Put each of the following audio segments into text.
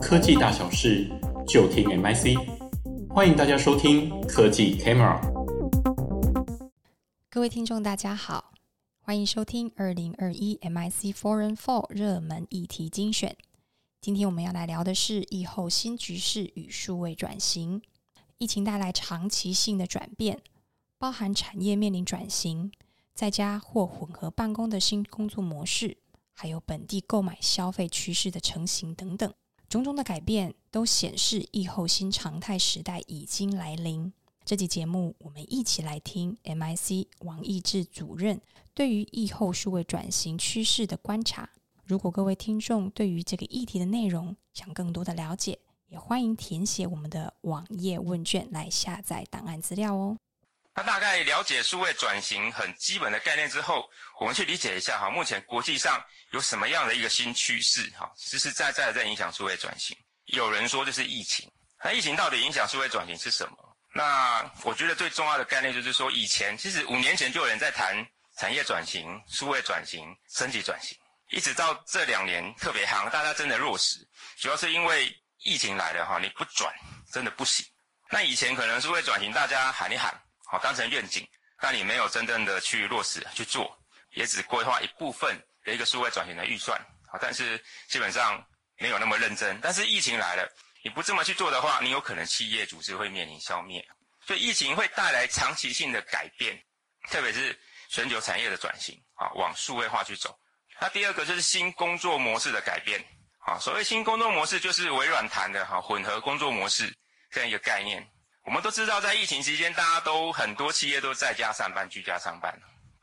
科技大小事，就听 MIC。欢迎大家收听科技 Camera。各位听众，大家好，欢迎收听二零二一 MIC Foreign Four 热门议题精选。今天我们要来聊的是疫后新局势与数位转型。疫情带来长期性的转变，包含产业面临转型、在家或混合办公的新工作模式，还有本地购买消费趋势的成型等等，种种的改变都显示疫后新常态时代已经来临。这期节目，我们一起来听 MIC 王逸志主任对于疫后数位转型趋势的观察。如果各位听众对于这个议题的内容想更多的了解，也欢迎填写我们的网页问卷来下载档案资料哦。那大概了解数位转型很基本的概念之后，我们去理解一下哈，目前国际上有什么样的一个新趋势哈，实实在在在影响数位转型。有人说这是疫情，那疫情到底影响数位转型是什么？那我觉得最重要的概念就是说，以前其实五年前就有人在谈产业转型、数位转型、升级转型。一直到这两年特别夯，大家真的落实，主要是因为疫情来了哈，你不转真的不行。那以前可能数位转型，大家喊一喊，好当成愿景，但你没有真正的去落实去做，也只规划一部分的一个数位转型的预算，好，但是基本上没有那么认真。但是疫情来了，你不这么去做的话，你有可能企业组织会面临消灭。所以疫情会带来长期性的改变，特别是全球产业的转型，啊，往数位化去走。那第二个就是新工作模式的改变，啊，所谓新工作模式就是微软谈的哈混合工作模式这样一个概念。我们都知道，在疫情期间，大家都很多企业都在家上班、居家上班。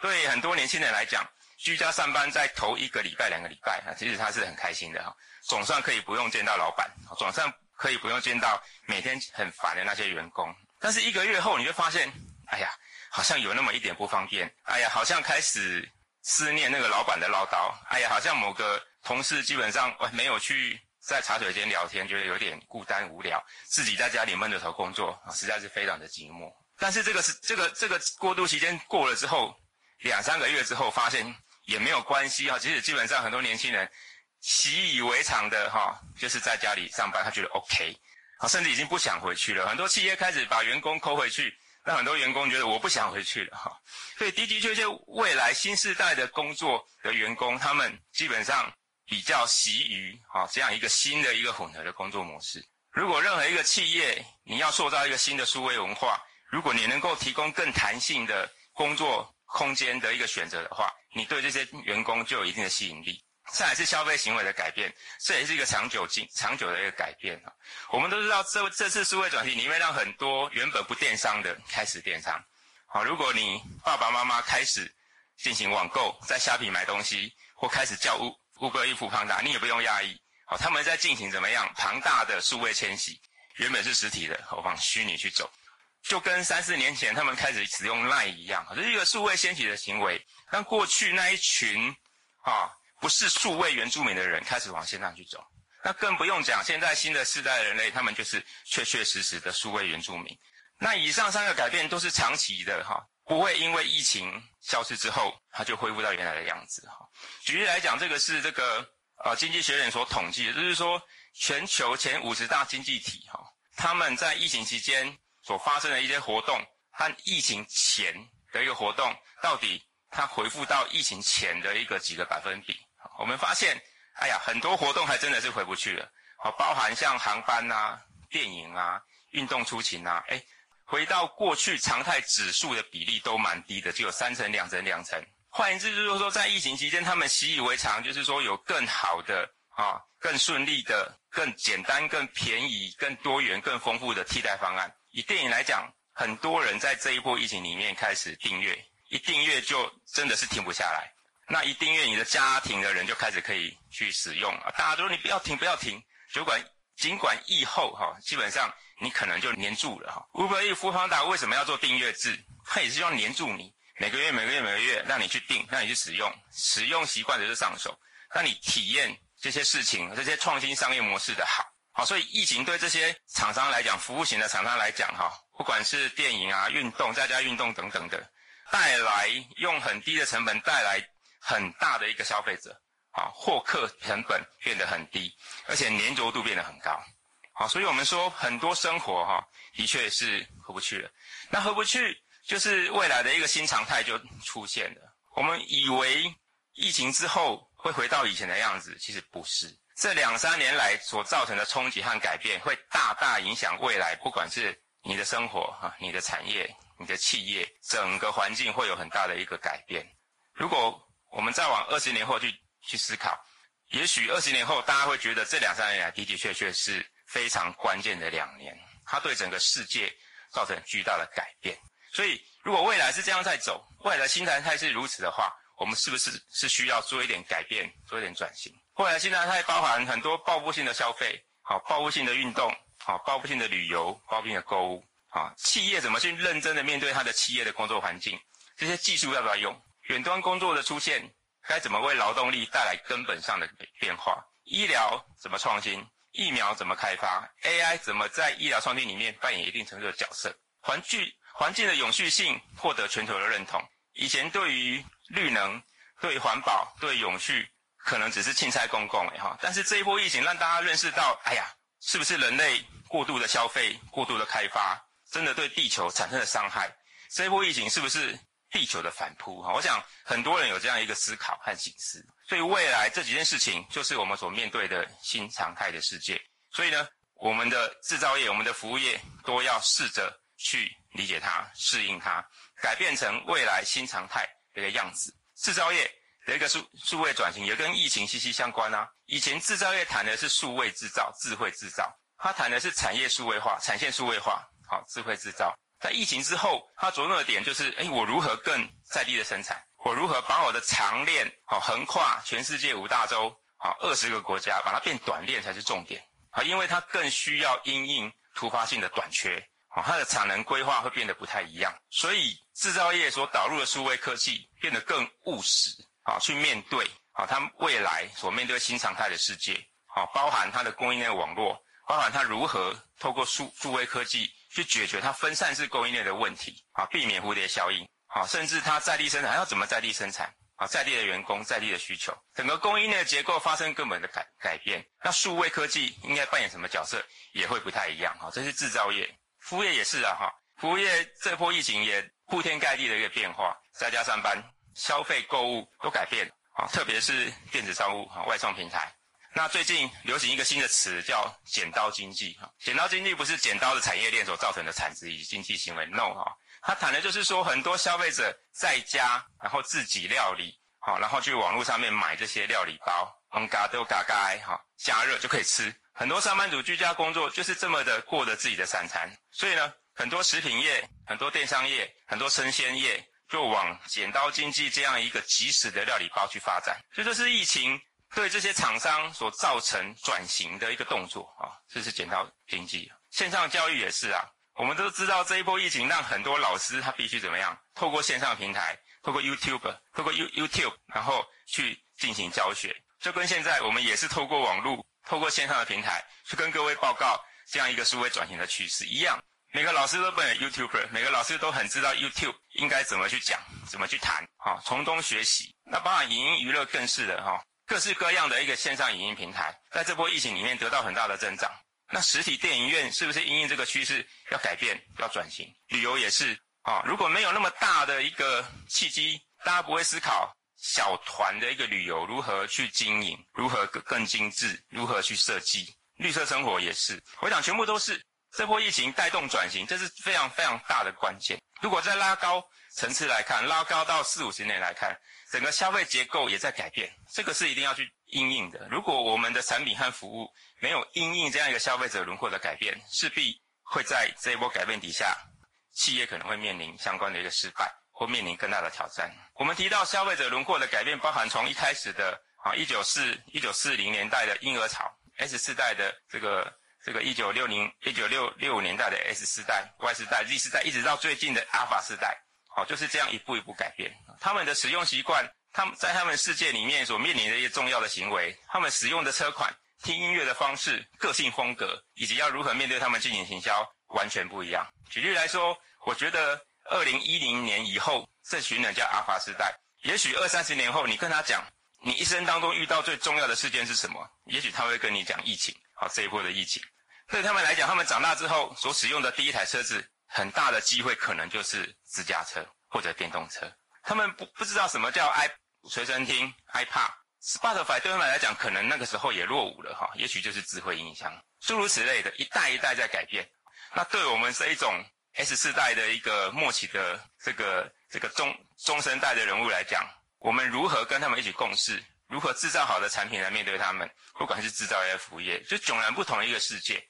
对很多年轻人来讲，居家上班在头一个礼拜、两个礼拜啊，其实他是很开心的哈，总算可以不用见到老板，总算可以不用见到每天很烦的那些员工。但是一个月后，你会发现，哎呀，好像有那么一点不方便，哎呀，好像开始。思念那个老板的唠叨，哎呀，好像某个同事基本上没有去在茶水间聊天，觉得有点孤单无聊，自己在家里闷着头工作啊，实在是非常的寂寞。但是这个是这个这个过渡期间过了之后，两三个月之后，发现也没有关系哈。其实基本上很多年轻人习以为常的哈，就是在家里上班，他觉得 OK，啊，甚至已经不想回去了。很多企业开始把员工扣回去。那很多员工觉得我不想回去了哈，所以的的确确，未来新世代的工作的员工，他们基本上比较习于啊这样一个新的一个混合的工作模式。如果任何一个企业你要塑造一个新的数位文化，如果你能够提供更弹性的工作空间的一个选择的话，你对这些员工就有一定的吸引力。再来是消费行为的改变，这也是一个长久、经长久的一个改变啊。我们都知道这，这次数位转型，你会让很多原本不电商的开始电商。好，如果你爸爸妈妈开始进行网购，在虾皮买东西，或开始叫 Uber Eats、foodpanda，你也不用讶异。好，他们在进行怎么样庞大的数位迁徙？原本是实体的，我往虚拟去走，就跟三四年前他们开始使用 LINE 一样，这是一个数位迁徙的行为。但过去那一群啊。不是数位原住民的人开始往线上去走，那更不用讲，现在新的世代的人类，他们就是确确实实的数位原住民。那以上三个改变都是长期的哈，不会因为疫情消失之后，它就恢复到原来的样子哈。举例来讲，这个是这个呃经济学人所统计的，就是说全球前五十大经济体哈，他们在疫情期间所发生的一些活动和疫情前的一个活动，到底它恢复到疫情前的一个几个百分比？我们发现，哎呀，很多活动还真的是回不去了。好，包含像航班啊、电影啊、运动出勤啊，哎，回到过去常态指数的比例都蛮低的，只有三成、两成、两成。换言之，就是说，在疫情期间，他们习以为常，就是说有更好的啊、更顺利的、更简单、更便宜、更多元、更丰富的替代方案。以电影来讲，很多人在这一波疫情里面开始订阅，一订阅就真的是停不下来。那一订阅，你的家庭的人就开始可以去使用啊！大家都说你不要停，不要停。酒馆尽管疫后哈，基本上你可能就黏住了哈。Uber Eats、foodpanda 为什么要做订阅制？它 也是希望黏住你，每个月、每个月、每个月让你去订，让你去使用，使用习惯的就上手，让你体验这些事情、这些创新商业模式的好。好，所以疫情对这些厂商来讲，服务型的厂商来讲哈，不管是电影啊、运动、在家运动等等的，带来用很低的成本带来。很大的一个消费者，啊，获客成本变得很低，而且粘着度变得很高。好，所以我们说很多生活哈，的确是回不去了。那回不去，就是未来的一个新常态就出现了。我们以为疫情之后会回到以前的样子，其实不是。这两三年来所造成的冲击和改变，会大大影响未来，不管是你的生活哈，你的产业、你的企业，整个环境会有很大的一个改变。如果我们再往二十年后去去思考，也许二十年后大家会觉得这两三年来的的确确是。非常关键的两年，它对整个世界造成巨大的改变。所以，如果未来是这样在走，未来的新常态是如此的话，我们是不是是需要做一点改变，做一点转型？未来新常态包含很多报复性的消费，好，报复性的运动，好，报复性的旅游，报复性的购物，好，企业怎么去认真的面对它的企业的工作环境？这些技术要不要用？远端工作的出现，该怎么为劳动力带来根本上的变化？医疗怎么创新？疫苗怎么开发？AI 怎么在医疗创新里面扮演一定程度的角色？环境环境的永续性获得全球的认同。以前对于绿能、对环保、对永续，可能只是青菜公公哎哈。但是这一波疫情让大家认识到，哎呀，是不是人类过度的消费、过度的开发，真的对地球产生了伤害？这一波疫情是不是地球的反扑？哈，我想很多人有这样一个思考和省思。所以未来这几件事情，就是我们所面对的新常态的世界。所以呢，我们的制造业、我们的服务业都要试着去理解它、适应它，改变成未来新常态的一个样子。制造业的一个数数位转型也跟疫情息息相关啊。以前制造业谈的是数位制造、智慧制造，它谈的是产业数位化、产线数位化，好，智慧制造。在疫情之后，它着重的点就是，哎，我如何更在地的生产？我如何把我的长链好横跨全世界五大洲好二十个国家，把它变短链才是重点。啊，因为它更需要因应突发性的短缺啊，它的产能规划会变得不太一样，所以制造业所导入的数位科技变得更务实啊，去面对啊，它未来所面对新常态的世界。啊，包含它的供应链网络，包含它如何透过数数位科技去解决它分散式供应链的问题啊，避免蝴蝶效应。啊，甚至它在地生产还要怎么在地生产？啊，在地的员工，在地的需求，整个供应链的结构发生根本的改改变。那数位科技应该扮演什么角色，也会不太一样。哈，这是制造业，服务业也是啊。哈，服务业这波疫情也铺天盖地的一个变化，在家上班、消费、购物都改变。啊，特别是电子商务、啊外送平台。那最近流行一个新的词叫“剪刀经济”。哈，剪刀经济不是剪刀的产业链所造成的产值以及经济行为，no 哈。它谈的就是说，很多消费者在家，然后自己料理，好，然后去网络上面买这些料理包，嗯，嘎都嘎嘎，哈，加热就可以吃。很多上班族居家工作就是这么的过着自己的三餐。所以呢，很多食品业、很多电商业、很多生鲜业就往剪刀经济这样一个即时的料理包去发展。所以这是疫情对这些厂商所造成转型的一个动作啊，这是剪刀经济。线上教育也是啊。我们都知道这一波疫情让很多老师他必须怎么样？透过线上平台，透过 YouTube，透过 You YouTube，然后去进行教学。就跟现在我们也是透过网络，透过线上的平台去跟各位报告这样一个数位转型的趋势一样。每个老师都扮演 YouTuber，每个老师都很知道 YouTube 应该怎么去讲，怎么去谈，好，从中学习。那当然，影音娱乐更是的哈，各式各样的一个线上影音平台，在这波疫情里面得到很大的增长。那实体电影院是不是因应这个趋势要改变、要转型？旅游也是啊，如果没有那么大的一个契机，大家不会思考小团的一个旅游如何去经营、如何更更精致、如何去设计。绿色生活也是，我想全部都是这波疫情带动转型，这是非常非常大的关键。如果再拉高层次来看，拉高到四五十年来看，整个消费结构也在改变，这个是一定要去因应的。如果我们的产品和服务没有因应这样一个消费者轮廓的改变，势必会在这一波改变底下，企业可能会面临相关的一个失败，或面临更大的挑战。我们提到消费者轮廓的改变，包含从一开始的啊一九四一九四零年代的婴儿潮，S 四代的这个这个一九六零一九六六五年代的 S 四代、Y 四代、Z 四代，一直到最近的阿尔法世代。好，就是这样一步一步改变。他们的使用习惯，他们在他们世界里面所面临的一些重要的行为，他们使用的车款、听音乐的方式、个性风格，以及要如何面对他们进行行销，完全不一样。举例来说，我觉得二零一零年以后，这群人叫阿法时代，也许二三十年后，你跟他讲，你一生当中遇到最重要的事件是什么？也许他会跟你讲疫情，好，这一波的疫情。对他们来讲，他们长大之后所使用的第一台车子，很大的机会可能就是自驾车或者电动车。他们不不知道什么叫 i 随身听、iPod、Spotify，对他们来讲，可能那个时候也落伍了哈。也许就是智慧音箱，诸如此类的，一代一代在改变。那对我们这一种 S 四代的一个末期的这个这个中中生代的人物来讲，我们如何跟他们一起共事？如何制造好的产品来面对他们？不管是制造业、服务业，就迥然不同的一个世界。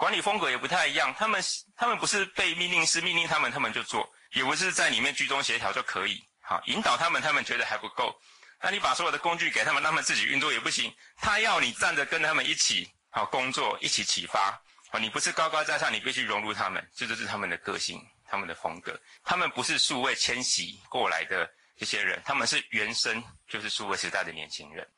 管理风格也不太一样。他们他们不是被命令是命令他们，他们就做；也不是在里面居中协调就可以。好，引导他们，他们觉得还不够。那你把所有的工具给他们，让他们自己运作也不行。他要你站着跟他们一起好工作，一起启发。啊，你不是高高在上，你必须融入他们，这就是他们的个性，他们的风格。他们不是数位迁徙过来的这些人，他们是原生就是数位时代的年轻人。